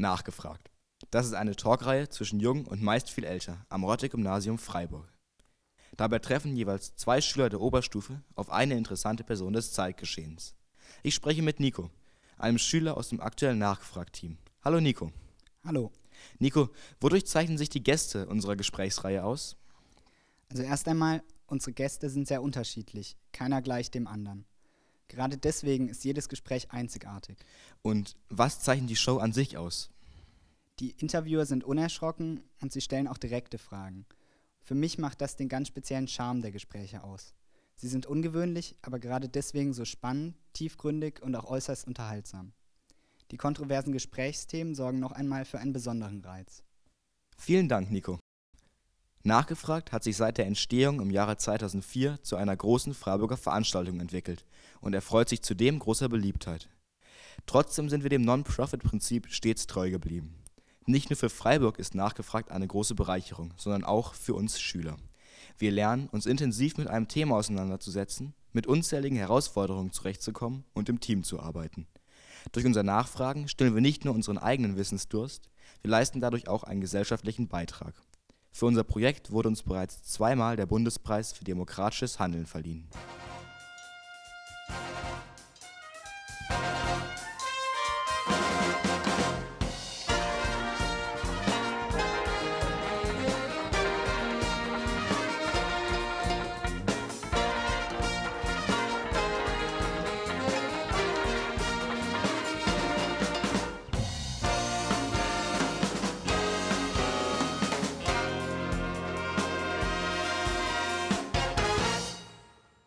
Nachgefragt. Das ist eine Talkreihe zwischen Jung und meist viel älter am Rotte-Gymnasium Freiburg. Dabei treffen jeweils zwei Schüler der Oberstufe auf eine interessante Person des Zeitgeschehens. Ich spreche mit Nico, einem Schüler aus dem aktuellen Nachgefragt-Team. Hallo Nico. Hallo. Nico, wodurch zeichnen sich die Gäste unserer Gesprächsreihe aus? Also erst einmal, unsere Gäste sind sehr unterschiedlich. Keiner gleicht dem anderen. Gerade deswegen ist jedes Gespräch einzigartig. Und was zeichnet die Show an sich aus? Die Interviewer sind unerschrocken und sie stellen auch direkte Fragen. Für mich macht das den ganz speziellen Charme der Gespräche aus. Sie sind ungewöhnlich, aber gerade deswegen so spannend, tiefgründig und auch äußerst unterhaltsam. Die kontroversen Gesprächsthemen sorgen noch einmal für einen besonderen Reiz. Vielen Dank, Nico. Nachgefragt hat sich seit der Entstehung im Jahre 2004 zu einer großen Freiburger Veranstaltung entwickelt und erfreut sich zudem großer Beliebtheit. Trotzdem sind wir dem Non-Profit-Prinzip stets treu geblieben. Nicht nur für Freiburg ist Nachgefragt eine große Bereicherung, sondern auch für uns Schüler. Wir lernen, uns intensiv mit einem Thema auseinanderzusetzen, mit unzähligen Herausforderungen zurechtzukommen und im Team zu arbeiten. Durch unser Nachfragen stillen wir nicht nur unseren eigenen Wissensdurst, wir leisten dadurch auch einen gesellschaftlichen Beitrag. Für unser Projekt wurde uns bereits zweimal der Bundespreis für demokratisches Handeln verliehen.